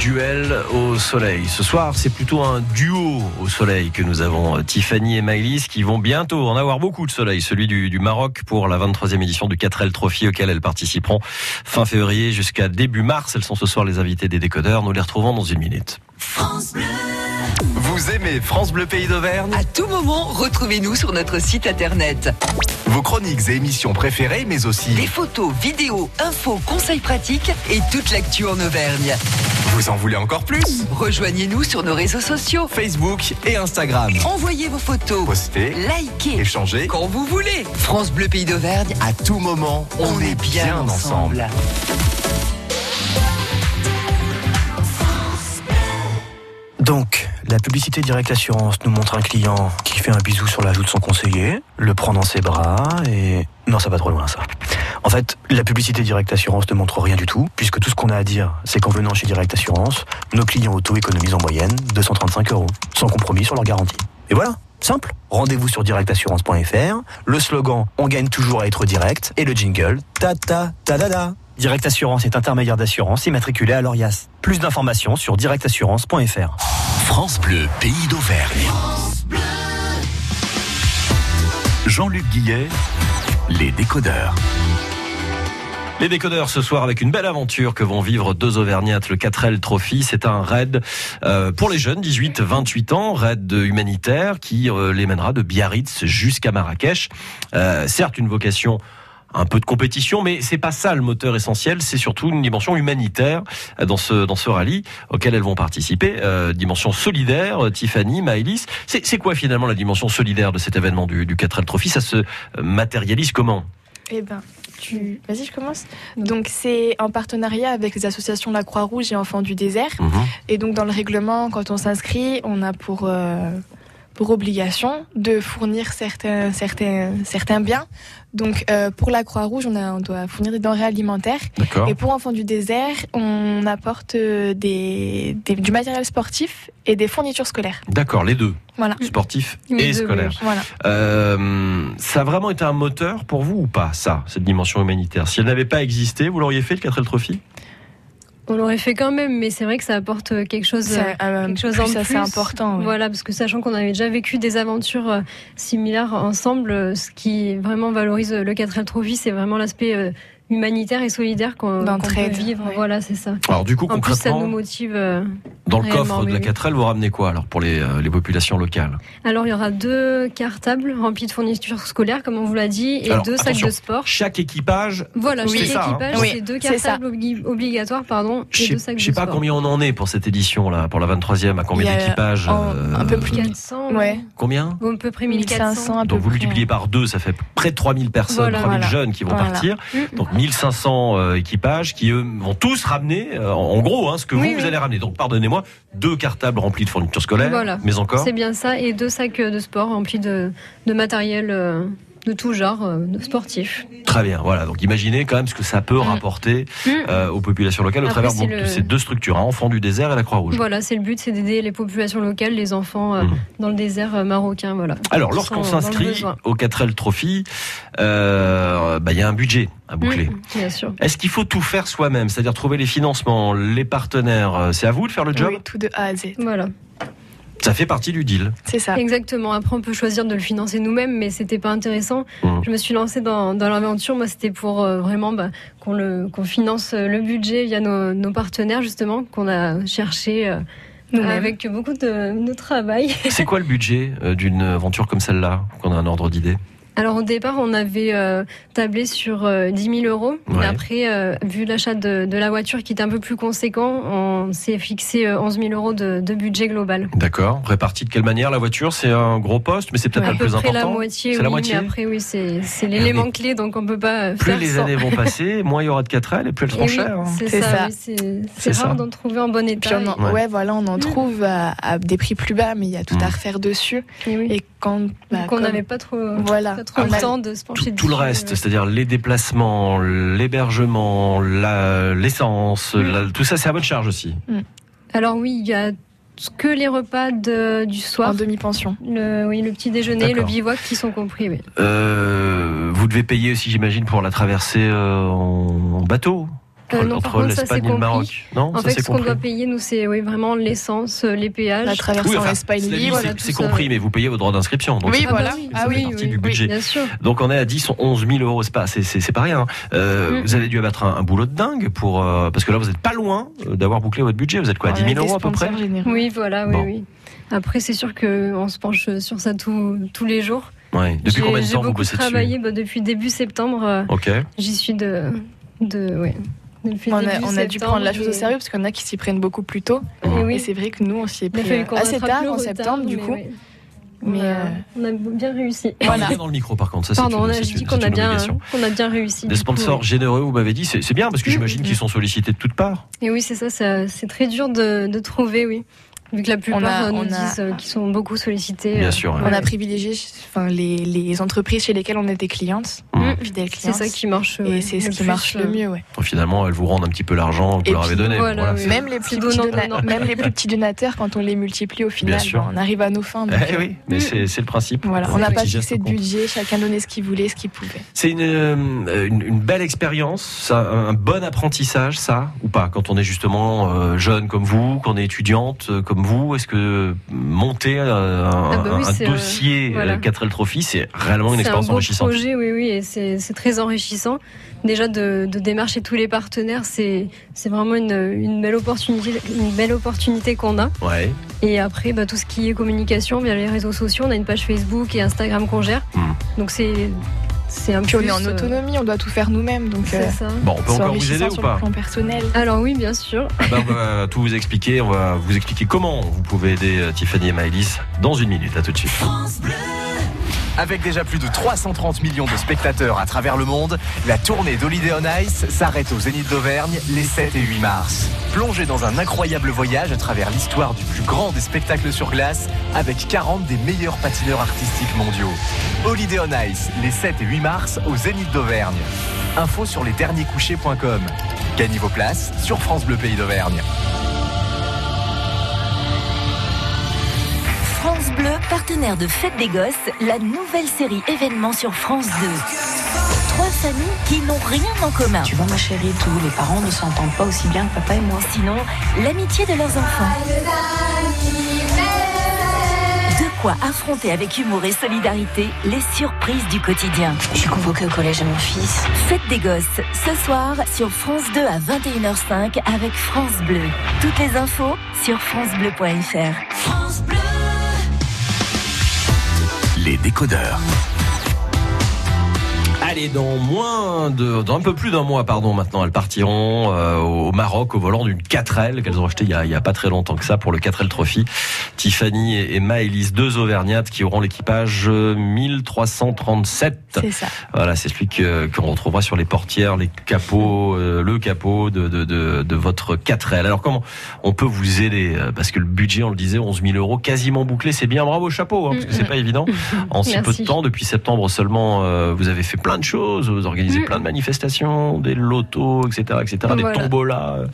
[SPEAKER 5] Duel au soleil.
[SPEAKER 2] Ce soir, c'est plutôt un duo au soleil que nous avons. euh, Tiffany et Maëlys qui vont bientôt en avoir beaucoup de soleil. Celui du, du Maroc pour la 23e édition du 4L Trophy auquel elles participeront fin février jusqu'à début mars. Elles sont ce soir les invitées des décodeurs. Nous les retrouvons dans une minute.
[SPEAKER 1] Vous aimez France Bleu Pays d'Auvergne?
[SPEAKER 6] À tout moment, retrouvez-nous sur notre site internet.
[SPEAKER 1] Vos chroniques et émissions préférées, mais aussi
[SPEAKER 6] Les photos, vidéos, infos, conseils pratiques et toute l'actu en Auvergne.
[SPEAKER 1] Vous en voulez encore plus
[SPEAKER 6] Rejoignez-nous sur nos réseaux sociaux.
[SPEAKER 1] Facebook et Instagram.
[SPEAKER 6] Envoyez vos photos.
[SPEAKER 1] Postez,
[SPEAKER 6] Likez.
[SPEAKER 1] échangez.
[SPEAKER 6] Quand vous voulez. France Bleu Pays d'Auvergne.
[SPEAKER 1] À tout moment, on, est bien ensemble.
[SPEAKER 7] Donc, la publicité Direct Assurance nous montre un client qui fait un bisou sur la joue de son conseiller, le prend dans ses bras et... Non, ça va trop loin ça. En fait, la publicité Direct Assurance ne montre rien du tout, puisque tout ce qu'on a à dire, c'est qu'en venant chez Direct Assurance, nos clients auto économisent en moyenne 235 euros, sans compromis sur leur garantie. Et voilà, simple. Rendez-vous sur directassurance.fr, le slogan On gagne toujours à être direct, et le jingle Ta ta ta da da. Direct Assurance est intermédiaire d'assurance immatriculé à l'ORIAS. Plus d'informations sur directassurance.fr.
[SPEAKER 1] France Bleu Pays d'Auvergne. Jean-Luc Guillet, les décodeurs.
[SPEAKER 2] Les décodeurs ce soir avec une belle aventure que vont vivre deux Auvergnates, le 4L Trophy. C'est un raid euh, pour les jeunes, 18-28 ans, raid humanitaire qui euh, les mènera de Biarritz jusqu'à Marrakech. Euh, certes, une vocation un peu de compétition, mais c'est pas ça le moteur essentiel. C'est surtout une dimension humanitaire euh, dans ce dans ce rallye auquel elles vont participer. Euh, dimension solidaire. euh, Tiffany, Maëlys, c'est c'est quoi finalement la dimension solidaire de cet événement du, du 4L Trophy? Ça se matérialise comment?
[SPEAKER 3] Eh ben, tu... vas-y, je commence. Donc, c'est en partenariat avec les associations La Croix-Rouge et Enfants du désert.
[SPEAKER 2] Mhm.
[SPEAKER 3] Et donc, dans le règlement, quand on s'inscrit, on a pour, euh, pour obligation de fournir certains, certains, certains biens. Donc, euh, pour la Croix-Rouge, on, a- on doit fournir des denrées alimentaires. Et pour Enfants du désert, on apporte euh, des, des- du matériel sportif et des fournitures scolaires.
[SPEAKER 2] D'accord, les deux,
[SPEAKER 3] Voilà.
[SPEAKER 2] sportifs
[SPEAKER 4] Les
[SPEAKER 2] et
[SPEAKER 4] deux, oui.
[SPEAKER 3] Voilà.
[SPEAKER 2] Euh, ça a vraiment été un moteur pour vous ou pas, ça, cette dimension humanitaire? Si elle n'avait pas existé, vous l'auriez fait, le 4L Trophy
[SPEAKER 4] On l'aurait fait quand même, mais c'est vrai que ça apporte quelque chose,
[SPEAKER 3] euh,
[SPEAKER 4] quelque chose
[SPEAKER 3] plus
[SPEAKER 4] en
[SPEAKER 3] assez
[SPEAKER 4] plus.
[SPEAKER 3] important. ouais.
[SPEAKER 4] Voilà, parce que sachant qu'on avait déjà vécu des aventures euh, similaires ensemble, euh, ce qui vraiment valorise le 4L Trophy, c'est vraiment l'aspect euh, humanitaire et solidaire qu'on qu'on peut vivre.
[SPEAKER 3] ouais.
[SPEAKER 4] Voilà, c'est ça.
[SPEAKER 2] Alors du coup,
[SPEAKER 4] En plus, ça nous
[SPEAKER 2] concrètement,
[SPEAKER 4] motive. euh.
[SPEAKER 2] dans le coffre de la
[SPEAKER 4] oui, oui.
[SPEAKER 2] 4L, vous ramenez quoi alors pour les, euh, les populations locales?
[SPEAKER 4] Alors, il y aura deux cartables remplis de fournitures scolaires, comme on vous l'a dit, et
[SPEAKER 2] Alors,
[SPEAKER 4] deux sacs de sport.
[SPEAKER 2] Chaque équipage,
[SPEAKER 4] Voilà,
[SPEAKER 2] Oui,
[SPEAKER 4] chaque
[SPEAKER 2] c'est ça, hein.
[SPEAKER 4] équipage,
[SPEAKER 3] Oui,
[SPEAKER 4] c'est deux
[SPEAKER 3] c'est ça.
[SPEAKER 4] cartables obli- obligatoires, pardon,
[SPEAKER 2] je
[SPEAKER 4] et
[SPEAKER 2] sais,
[SPEAKER 4] deux sacs
[SPEAKER 2] je sais
[SPEAKER 4] de
[SPEAKER 2] pas
[SPEAKER 4] sport.
[SPEAKER 2] combien on en est pour cette édition là, pour la 23e, à combien d'équipages euh,
[SPEAKER 3] un peu plus de
[SPEAKER 4] 400,
[SPEAKER 3] Ouais.
[SPEAKER 2] Combien?
[SPEAKER 4] À peu près 1400.
[SPEAKER 3] 1500 à peu
[SPEAKER 2] Donc vous multipliez par deux, ça fait près de 3000 personnes,
[SPEAKER 4] Voilà,
[SPEAKER 2] 3000
[SPEAKER 3] voilà.
[SPEAKER 2] jeunes qui vont partir.
[SPEAKER 4] Mm.
[SPEAKER 2] Donc 1500 euh, équipages qui eux vont tous ramener, euh, en gros, hein, ce que
[SPEAKER 4] Oui,
[SPEAKER 2] vous,
[SPEAKER 4] oui.
[SPEAKER 2] allez ramener. Donc pardonnez-moi, deux cartables remplis de fournitures scolaires,
[SPEAKER 4] Voilà.
[SPEAKER 2] mais encore.
[SPEAKER 4] C'est bien ça, et deux sacs de sport remplis de, de matériel euh, de tout genre, euh, de sportif.
[SPEAKER 2] Très bien, voilà. Donc imaginez quand même ce que ça peut
[SPEAKER 4] Mm.
[SPEAKER 2] rapporter
[SPEAKER 4] Mm.
[SPEAKER 2] euh, aux populations locales au travers de ces deux structures, hein, Enfants du désert et la Croix-Rouge.
[SPEAKER 4] Voilà, c'est le but, c'est d'aider les populations locales, les enfants euh,
[SPEAKER 2] Mhm.
[SPEAKER 4] dans le désert euh, marocain. Voilà.
[SPEAKER 2] Alors, lorsqu'on s'inscrit au 4L Trophy, euh, bah, il y a un budget à boucler.
[SPEAKER 4] Mm, bien sûr.
[SPEAKER 2] Est-ce qu'il faut tout faire soi-même, c'est-à-dire trouver les financements, les partenaires C'est à vous de faire le job?
[SPEAKER 3] Oui, tout de A à Z.
[SPEAKER 4] Voilà,
[SPEAKER 2] Ça fait partie du deal.
[SPEAKER 3] C'est ça.
[SPEAKER 4] exactement. Après, on peut choisir de le financer nous-mêmes, mais c'était pas intéressant.
[SPEAKER 2] Mhm.
[SPEAKER 4] Je me suis lancée dans, dans l'aventure. Moi, c'était pour euh, vraiment bah, qu'on finance euh, le budget via nos, nos partenaires justement qu'on a cherché. euh, avec beaucoup de, de travail.
[SPEAKER 2] C'est quoi le budget euh, d'une aventure comme celle-là, qu'on a un ordre d'idée?
[SPEAKER 4] Alors au départ, on avait euh, tablé sur euh, 10 000 euros.
[SPEAKER 2] Ouais.
[SPEAKER 4] Mais après, euh, vu l'achat de, de la voiture qui était un peu plus conséquent, on s'est fixé euh, 11 000 euros de, de budget global.
[SPEAKER 2] D'accord. Réparti de quelle manière La voiture, c'est un gros poste, mais c'est peut-être
[SPEAKER 3] Ouais.
[SPEAKER 2] pas
[SPEAKER 4] à
[SPEAKER 2] le
[SPEAKER 4] peu
[SPEAKER 2] plus
[SPEAKER 4] près
[SPEAKER 2] important.
[SPEAKER 4] la moitié,
[SPEAKER 2] C'est
[SPEAKER 4] oui,
[SPEAKER 2] la moitié
[SPEAKER 4] mais après, oui, c'est c'est l'élément clé, donc on peut pas euh,
[SPEAKER 2] Plus
[SPEAKER 4] faire
[SPEAKER 2] les
[SPEAKER 4] sans.
[SPEAKER 2] années vont passer, moins il y aura de 4L et plus elles seront
[SPEAKER 4] oui,
[SPEAKER 2] chères. hein.
[SPEAKER 4] C'est
[SPEAKER 3] C'est
[SPEAKER 4] ça,
[SPEAKER 3] ça.
[SPEAKER 4] oui, c'est
[SPEAKER 2] C'est
[SPEAKER 4] c'est
[SPEAKER 2] ça.
[SPEAKER 4] rare d'en trouver en bon
[SPEAKER 3] Puis
[SPEAKER 4] état.
[SPEAKER 3] on en,
[SPEAKER 2] Ouais.
[SPEAKER 3] ouais. voilà, on en
[SPEAKER 4] Mm.
[SPEAKER 3] trouve à, à des prix plus bas, mais il y a tout
[SPEAKER 2] Mm.
[SPEAKER 3] à refaire dessus.
[SPEAKER 4] et, oui.
[SPEAKER 3] Et quand, bah,
[SPEAKER 4] donc on
[SPEAKER 3] comme-
[SPEAKER 4] n'avait pas trop,
[SPEAKER 3] voilà,
[SPEAKER 4] pas trop
[SPEAKER 3] on
[SPEAKER 4] le temps de se pencher
[SPEAKER 2] Tout, tout le
[SPEAKER 4] dessus,
[SPEAKER 2] reste, c'est-à-dire les déplacements, l'hébergement, l'essence,
[SPEAKER 4] Mm.
[SPEAKER 2] tout ça, c'est à votre charge aussi.
[SPEAKER 4] Alors oui, il y a que les repas de- du soir.
[SPEAKER 3] en demi-pension.
[SPEAKER 4] Le, oui, le petit déjeuner, le bivouac qui sont compris. Oui.
[SPEAKER 2] Euh, vous devez payer aussi, j'imagine, pour la traversée euh, en, en bateau.
[SPEAKER 4] Euh, non,
[SPEAKER 2] entre
[SPEAKER 4] contre,
[SPEAKER 2] l'Espagne
[SPEAKER 4] c'est
[SPEAKER 2] et le Maroc.
[SPEAKER 4] compris.
[SPEAKER 2] Non,
[SPEAKER 4] En
[SPEAKER 2] ça
[SPEAKER 4] fait,
[SPEAKER 2] c'est
[SPEAKER 4] ce qu'on
[SPEAKER 2] compris.
[SPEAKER 4] doit payer, nous, c'est oui, vraiment l'essence, euh, les péages.
[SPEAKER 3] La traversée
[SPEAKER 2] Oui,
[SPEAKER 3] en Espagne libre.
[SPEAKER 2] c'est-
[SPEAKER 4] voilà,
[SPEAKER 2] c'est compris, mais vous payez vos droits d'inscription. Donc
[SPEAKER 3] Oui, voilà.
[SPEAKER 2] partie-
[SPEAKER 3] Ah
[SPEAKER 2] ça fait
[SPEAKER 3] oui,
[SPEAKER 2] partie
[SPEAKER 3] oui,
[SPEAKER 2] du
[SPEAKER 3] oui.
[SPEAKER 2] budget.
[SPEAKER 4] Bien sûr.
[SPEAKER 2] Donc on est à 10, 11 000 euros, c'est pas, c'est, c'est, c'est pas rien. Euh,
[SPEAKER 4] Mm.
[SPEAKER 2] Vous avez dû abattre un, un boulot de dingue pour euh, parce que là vous êtes pas loin euh, d'avoir bouclé votre budget. Vous êtes quoi, à 10 000 euros à peu près
[SPEAKER 4] Oui, voilà, oui,
[SPEAKER 2] Bon.
[SPEAKER 4] oui. Après, c'est sûr qu'on se penche sur ça tous les jours.
[SPEAKER 2] Ouais. Depuis
[SPEAKER 4] J'ai-
[SPEAKER 2] combien de
[SPEAKER 4] J'ai
[SPEAKER 2] temps vous bossez
[SPEAKER 4] travaillé
[SPEAKER 2] dessus
[SPEAKER 4] bah, depuis début septembre. euh,
[SPEAKER 2] Ok.
[SPEAKER 4] J'y suis de. de ouais. Depuis
[SPEAKER 3] On a,
[SPEAKER 4] début
[SPEAKER 3] on a dû prendre la chose au sérieux parce qu'il y en a qui s'y prennent beaucoup plus tôt.
[SPEAKER 4] et oui.
[SPEAKER 3] Et c'est vrai que nous, on s'y est pris euh, assez tard, en septembre, du
[SPEAKER 4] mais
[SPEAKER 3] coup.
[SPEAKER 4] ouais.
[SPEAKER 3] Mais
[SPEAKER 4] on, a,
[SPEAKER 3] euh,
[SPEAKER 4] on a bien réussi.
[SPEAKER 3] Voilà.
[SPEAKER 2] Dans le micro par contre, ça
[SPEAKER 4] Pardon,
[SPEAKER 2] une,
[SPEAKER 4] on a, qu'on a bien,
[SPEAKER 2] obligation.
[SPEAKER 4] qu'on a bien réussi.
[SPEAKER 2] Des
[SPEAKER 4] coup,
[SPEAKER 2] sponsors
[SPEAKER 4] ouais.
[SPEAKER 2] généreux, vous m'avez dit, c'est, c'est bien parce que
[SPEAKER 4] Mm,
[SPEAKER 2] j'imagine
[SPEAKER 4] mm.
[SPEAKER 2] qu'ils sont sollicités de toutes parts.
[SPEAKER 4] Et oui, c'est ça, ça- c'est très dur de, de trouver, oui. Vu que la plupart
[SPEAKER 3] On a-
[SPEAKER 4] euh, nous
[SPEAKER 3] on a-
[SPEAKER 4] disent euh, qu'ils sont beaucoup sollicités.
[SPEAKER 2] Bien
[SPEAKER 4] euh,
[SPEAKER 2] sûr, ouais.
[SPEAKER 3] On a privilégié enfin, les, les entreprises chez lesquelles on était clientes,
[SPEAKER 2] Mm.
[SPEAKER 3] fidèles
[SPEAKER 4] C'est ça qui marche.
[SPEAKER 3] Et c'est ce
[SPEAKER 4] le
[SPEAKER 3] qui marche le
[SPEAKER 4] euh,
[SPEAKER 3] mieux, ouais.
[SPEAKER 2] Donc, finalement, elles vous rendent un petit peu l'argent que vous leur avez donné.
[SPEAKER 4] voilà, oui.
[SPEAKER 3] Même les, plus petits
[SPEAKER 4] donnant,
[SPEAKER 3] dona-
[SPEAKER 4] donnant.
[SPEAKER 3] même les plus petits donateurs, quand on les multiplie au final, ben, on arrive à nos fins. donc,
[SPEAKER 2] Eh
[SPEAKER 3] euh,
[SPEAKER 2] oui, mais c'est, c'est le principe.
[SPEAKER 3] Voilà, on n'a pas fixé de budget, chacun donnait ce qu'il voulait, ce qu'il pouvait.
[SPEAKER 2] C'est une, euh, une, une belle expérience, ça, un bon apprentissage, ça, ou pas Quand on est justement euh, jeune comme vous, quand on est étudiante comme vous, est-ce que monter euh, un,
[SPEAKER 4] Ah bah oui,
[SPEAKER 2] un
[SPEAKER 4] euh,
[SPEAKER 2] dossier
[SPEAKER 4] voilà.
[SPEAKER 2] euh, 4L Trophy, c'est réellement une
[SPEAKER 4] C'est un
[SPEAKER 2] expérience
[SPEAKER 4] beau
[SPEAKER 2] enrichissante?
[SPEAKER 4] projet, oui, oui, et c'est très enrichissant. Déjà de, de démarcher tous les partenaires, c'est c'est vraiment une, une belle opportunité, une belle opportunité qu'on a.
[SPEAKER 2] Ouais.
[SPEAKER 4] Et après, bah, tout ce qui est communication via les réseaux sociaux, on a une page Facebook et Instagram qu'on gère.
[SPEAKER 2] Hmm.
[SPEAKER 4] Donc c'est c'est un
[SPEAKER 3] Puis on est en
[SPEAKER 4] euh,
[SPEAKER 3] autonomie, on doit tout faire nous-mêmes, donc
[SPEAKER 4] C'est
[SPEAKER 3] euh,
[SPEAKER 4] ça.
[SPEAKER 2] Bon, on peut encore vous aider ou
[SPEAKER 3] sur
[SPEAKER 2] pas
[SPEAKER 3] le plan personnel.
[SPEAKER 4] Alors oui, bien sûr.
[SPEAKER 2] Ah bah, On va tout vous expliquer, on va vous expliquer comment vous pouvez aider euh, Tiffany et Maëlys dans une minute. À tout de suite.
[SPEAKER 8] Avec déjà plus de 330 millions de spectateurs à travers le monde, la tournée d'Holiday on Ice s'arrête au Zénith d'Auvergne les 7 et 8 mars. Plongez dans un incroyable voyage à travers l'histoire du plus grand des spectacles sur glace avec 40 des meilleurs patineurs artistiques mondiaux. Holiday on Ice les 7 et 8 mars au Zénith d'Auvergne. Info sur lesdernierscouchers.com. Gagnez vos places sur France Bleu Pays d'Auvergne.
[SPEAKER 9] Bleu, partenaire de Fête des Gosses, la nouvelle série événement sur France 2. Trois familles qui n'ont rien en commun.
[SPEAKER 10] Tu vois ma chérie, tous les parents ne s'entendent pas aussi bien que papa et moi.
[SPEAKER 9] Sinon, l'amitié de leurs enfants. De quoi affronter avec humour et solidarité les surprises du quotidien.
[SPEAKER 10] Je suis convoquée au collège à mon fils.
[SPEAKER 9] Fête des Gosses, ce soir sur France 2 à 21h05 avec France Bleu. Toutes les infos sur francebleu.fr. France Bleu
[SPEAKER 1] Les décodeurs.
[SPEAKER 2] Allez, dans moins de, dans un peu plus d'un mois, pardon, maintenant, elles partiront euh, au Maroc au volant d'une 4L qu'elles ont acheté il y, a, il y a pas très longtemps que ça pour le 4L Trophy. Tiffany et, Maëlys, deux Auvergnates qui auront l'équipage euh, 1337.
[SPEAKER 3] C'est ça.
[SPEAKER 2] Voilà, c'est celui que- qu'on retrouvera sur les portières, les capots, euh, le capot de, de, de, de votre 4L. Alors comment on peut vous aider? Euh, Parce que le budget, on le disait, 11 000 euros, quasiment bouclé. C'est bien, bravo, chapeau, hein, parce que c'est pas évident. En si peu de temps, depuis septembre seulement, euh, vous avez fait plein de choses. Vous organisez
[SPEAKER 4] Mm.
[SPEAKER 2] plein de manifestations, des lotos, etc., etc., des tombolas. euh,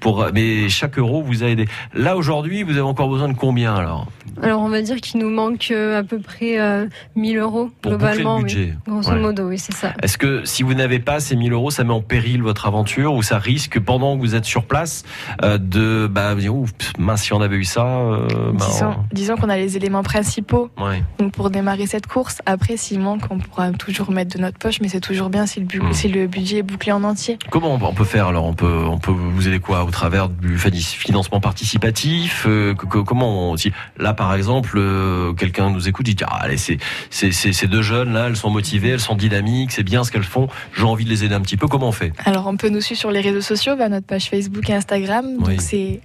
[SPEAKER 2] Pour, mais chaque euro vous a aidé. Là aujourd'hui, vous avez encore besoin de combien alors?
[SPEAKER 4] Alors on va dire qu'il nous manque euh, à peu près euh, 1000 euros
[SPEAKER 2] Pour
[SPEAKER 4] globalement.
[SPEAKER 2] le
[SPEAKER 4] oui.
[SPEAKER 2] budget.
[SPEAKER 4] Grosso
[SPEAKER 2] Ouais.
[SPEAKER 4] modo, oui, c'est ça.
[SPEAKER 2] Est-ce que si vous n'avez pas ces 1000 euros, ça met en péril votre aventure ou ça risque pendant que vous êtes sur place euh, de bah vous dire ouf mince si on avait eu ça euh, bah,
[SPEAKER 3] Disons, disons qu'on a les éléments principaux
[SPEAKER 2] on- ouais.
[SPEAKER 3] donc pour démarrer cette course. Après, s'il manque, on pourra toujours mettre de notre poche, mais c'est toujours bien si le, bu-
[SPEAKER 2] Mm.
[SPEAKER 3] si le budget est bouclé en entier.
[SPEAKER 2] Comment on peut faire alors On peut on peut vous aider quoi au travers du financement participatif euh, que- que- Comment on, si là par exemple euh, quelqu'un nous écoute dit ah, allez c'est ces deux jeunes là elles sont motivées elles sont dynamiques c'est bien ce qu'elles font j'ai envie de les aider un petit peu comment on fait?
[SPEAKER 3] Alors, on peut nous suivre sur les réseaux sociaux, bah, notre page Facebook et Instagram. Donc,
[SPEAKER 2] Oui.
[SPEAKER 3] c'est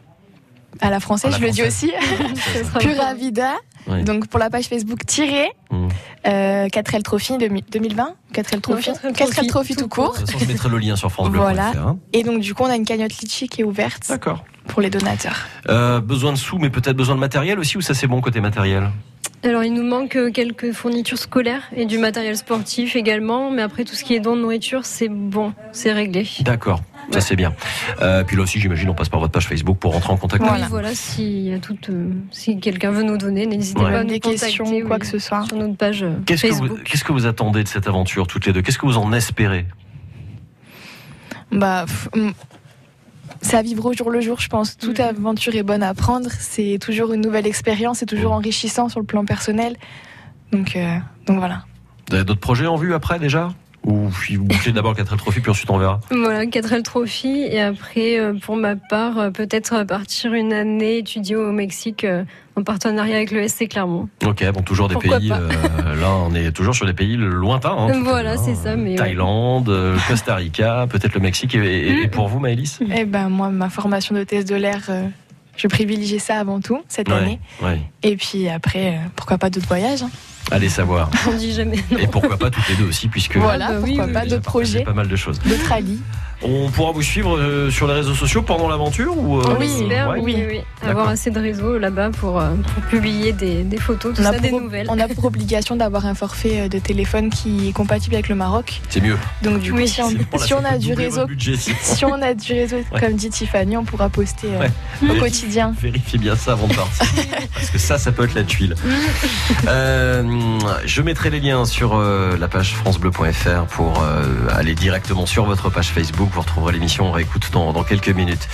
[SPEAKER 3] à la française,
[SPEAKER 2] À la
[SPEAKER 3] je le dis aussi. Pura Vida.
[SPEAKER 2] Oui.
[SPEAKER 3] Donc, pour la page Facebook, tiré
[SPEAKER 2] Mm.
[SPEAKER 3] euh, 4L Trophy 2000 2020. 4L Trophy.
[SPEAKER 4] 4L
[SPEAKER 3] 4L Trophy tout court.
[SPEAKER 2] de toute façon je mettrai le lien sur France Bleu
[SPEAKER 3] Voilà.
[SPEAKER 2] hein.
[SPEAKER 3] Et donc, du coup, on a une cagnotte Litchi qui est ouverte
[SPEAKER 2] d'accord
[SPEAKER 3] pour les donateurs.
[SPEAKER 2] Euh, besoin de sous, mais peut-être besoin de matériel aussi, ou ça c'est bon côté matériel?
[SPEAKER 4] Alors il nous manque euh, quelques fournitures scolaires et du matériel sportif également, mais après tout ce qui est don de nourriture, c'est bon, c'est réglé.
[SPEAKER 2] D'accord, ça
[SPEAKER 4] Ouais.
[SPEAKER 2] c'est bien. Euh, puis là aussi, j'imagine, on passe par votre page Facebook pour rentrer en contact.
[SPEAKER 3] Voilà.
[SPEAKER 4] Oui, voilà, si, a toute, euh, si quelqu'un veut nous donner, n'hésitez
[SPEAKER 2] Ouais.
[SPEAKER 4] pas à nous
[SPEAKER 3] Des questions,
[SPEAKER 4] contacter,
[SPEAKER 3] quoi
[SPEAKER 4] oui,
[SPEAKER 3] que ce soit.
[SPEAKER 4] sur notre page euh,
[SPEAKER 2] Qu'est-ce que, vous,
[SPEAKER 4] Facebook.
[SPEAKER 2] qu'est-ce que vous attendez de cette aventure toutes les deux? Qu'est-ce que vous en espérez?
[SPEAKER 3] Bah, c'est à vivre au jour le jour, je pense. Toute aventure est bonne à prendre. C'est toujours une nouvelle expérience, c'est toujours enrichissant sur le plan personnel. Donc, euh, donc voilà.
[SPEAKER 2] Vous avez d'autres projets en vue après déjà? Ou vous bouclez d'abord le 4L Trophy puis ensuite on verra
[SPEAKER 4] Voilà, 4L Trophy. Et après, euh, pour ma part, euh, peut-être partir une année étudier au Mexique euh, en partenariat avec le SC Clermont.
[SPEAKER 2] Ok, bon, toujours des
[SPEAKER 4] Pourquoi
[SPEAKER 2] pays. euh, là, on est toujours sur des pays lointains. hein,
[SPEAKER 4] Voilà, c'est ça, mais.
[SPEAKER 2] Thaïlande, Costa Rica, peut-être le Mexique. Et, et- et pour vous, Maëlys?
[SPEAKER 3] Eh ben, moi, ma formation d'hôtesse de l'air, euh, je privilégie ça avant tout cette année.
[SPEAKER 2] ouais.
[SPEAKER 3] Et puis après, pourquoi pas d'autres voyages hein.
[SPEAKER 2] Allez savoir.
[SPEAKER 4] On dit jamais non.
[SPEAKER 2] Et pourquoi pas toutes les deux aussi, puisque
[SPEAKER 3] Voilà,
[SPEAKER 4] bah oui,
[SPEAKER 3] pourquoi
[SPEAKER 4] oui,
[SPEAKER 3] pas d'autres projets,
[SPEAKER 2] pas mal de choses.
[SPEAKER 3] d'autres alliés.
[SPEAKER 2] On pourra vous suivre euh, sur les réseaux sociaux pendant l'aventure ou euh,
[SPEAKER 3] Oui,
[SPEAKER 2] ouais
[SPEAKER 4] oui, oui. Avoir assez de réseaux là-bas pour, euh, pour publier des, des photos, tout
[SPEAKER 3] On a,
[SPEAKER 4] ça, des
[SPEAKER 3] pour,
[SPEAKER 4] nouvelles.
[SPEAKER 3] on a pour obligation d'avoir un forfait de téléphone qui est compatible avec le Maroc.
[SPEAKER 2] C'est mieux.
[SPEAKER 3] Donc du coup,
[SPEAKER 4] Oui,
[SPEAKER 3] si on, si a du réseau,
[SPEAKER 2] si.
[SPEAKER 3] si on a du réseau,
[SPEAKER 2] Ouais.
[SPEAKER 3] comme dit Tiffany, on pourra poster euh,
[SPEAKER 2] Ouais.
[SPEAKER 3] au
[SPEAKER 2] Vérifiez-
[SPEAKER 3] quotidien.
[SPEAKER 2] Vérifiez bien ça avant de partir. parce que ça, ça peut être la tuile. Euh, je mettrai les liens sur euh, la page francebleu.fr pour euh, aller directement sur votre page Facebook. Vous retrouverez l'émission en réécoute dans, dans quelques minutes.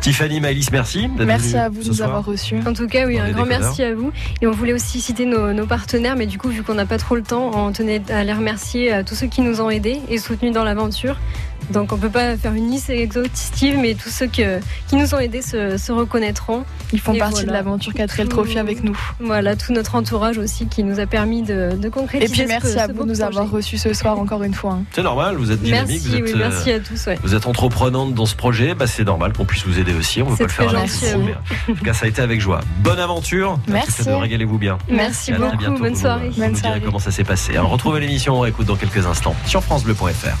[SPEAKER 2] Tiffany, Maëlys, merci. d'être
[SPEAKER 3] Merci à vous de nous
[SPEAKER 2] soir.
[SPEAKER 3] avoir reçus.
[SPEAKER 4] En tout cas, oui,
[SPEAKER 2] Dans
[SPEAKER 4] un grand
[SPEAKER 2] décodeurs.
[SPEAKER 4] merci à vous. Et on voulait aussi citer nos, nos partenaires, mais du coup, vu qu'on n'a pas trop le temps, on tenait à les remercier à tous ceux qui nous ont aidés et soutenus dans l'aventure. Donc, on peut pas faire une liste exhaustive, mais tous ceux que- qui nous ont aidés se, se reconnaîtront.
[SPEAKER 3] Ils font
[SPEAKER 4] Et
[SPEAKER 3] partie de l'aventure 4L Trophy avec nous.
[SPEAKER 4] Voilà, tout notre entourage aussi qui nous a permis de, de
[SPEAKER 3] Et
[SPEAKER 4] concrétiser.
[SPEAKER 3] puis
[SPEAKER 4] ce-
[SPEAKER 3] merci à
[SPEAKER 4] ce
[SPEAKER 3] vous de nous avoir reçus ce soir encore une fois. hein.
[SPEAKER 2] C'est normal, vous êtes dynamique,
[SPEAKER 4] Merci,
[SPEAKER 2] vous êtes,
[SPEAKER 4] oui,
[SPEAKER 2] euh,
[SPEAKER 4] merci à tous. Ouais.
[SPEAKER 2] Vous êtes entreprenante dans ce projet, bah c'est normal qu'on puisse vous aider aussi. On ne peut
[SPEAKER 4] C'est
[SPEAKER 2] pas le faire
[SPEAKER 4] très
[SPEAKER 2] à
[SPEAKER 4] vous.
[SPEAKER 2] En tout cas, ça a été avec joie. Bonne aventure.
[SPEAKER 3] Merci.
[SPEAKER 2] Régalez-vous bien.
[SPEAKER 4] Merci
[SPEAKER 2] Et
[SPEAKER 4] beaucoup,
[SPEAKER 2] bientôt.
[SPEAKER 4] bonne
[SPEAKER 2] Vous-
[SPEAKER 4] soirée.
[SPEAKER 2] Vous
[SPEAKER 3] Bonne soirée.
[SPEAKER 2] comment ça s'est passé. Alors, retrouvez l'émission, on réécoute dans quelques instants sur FranceBleu.fr.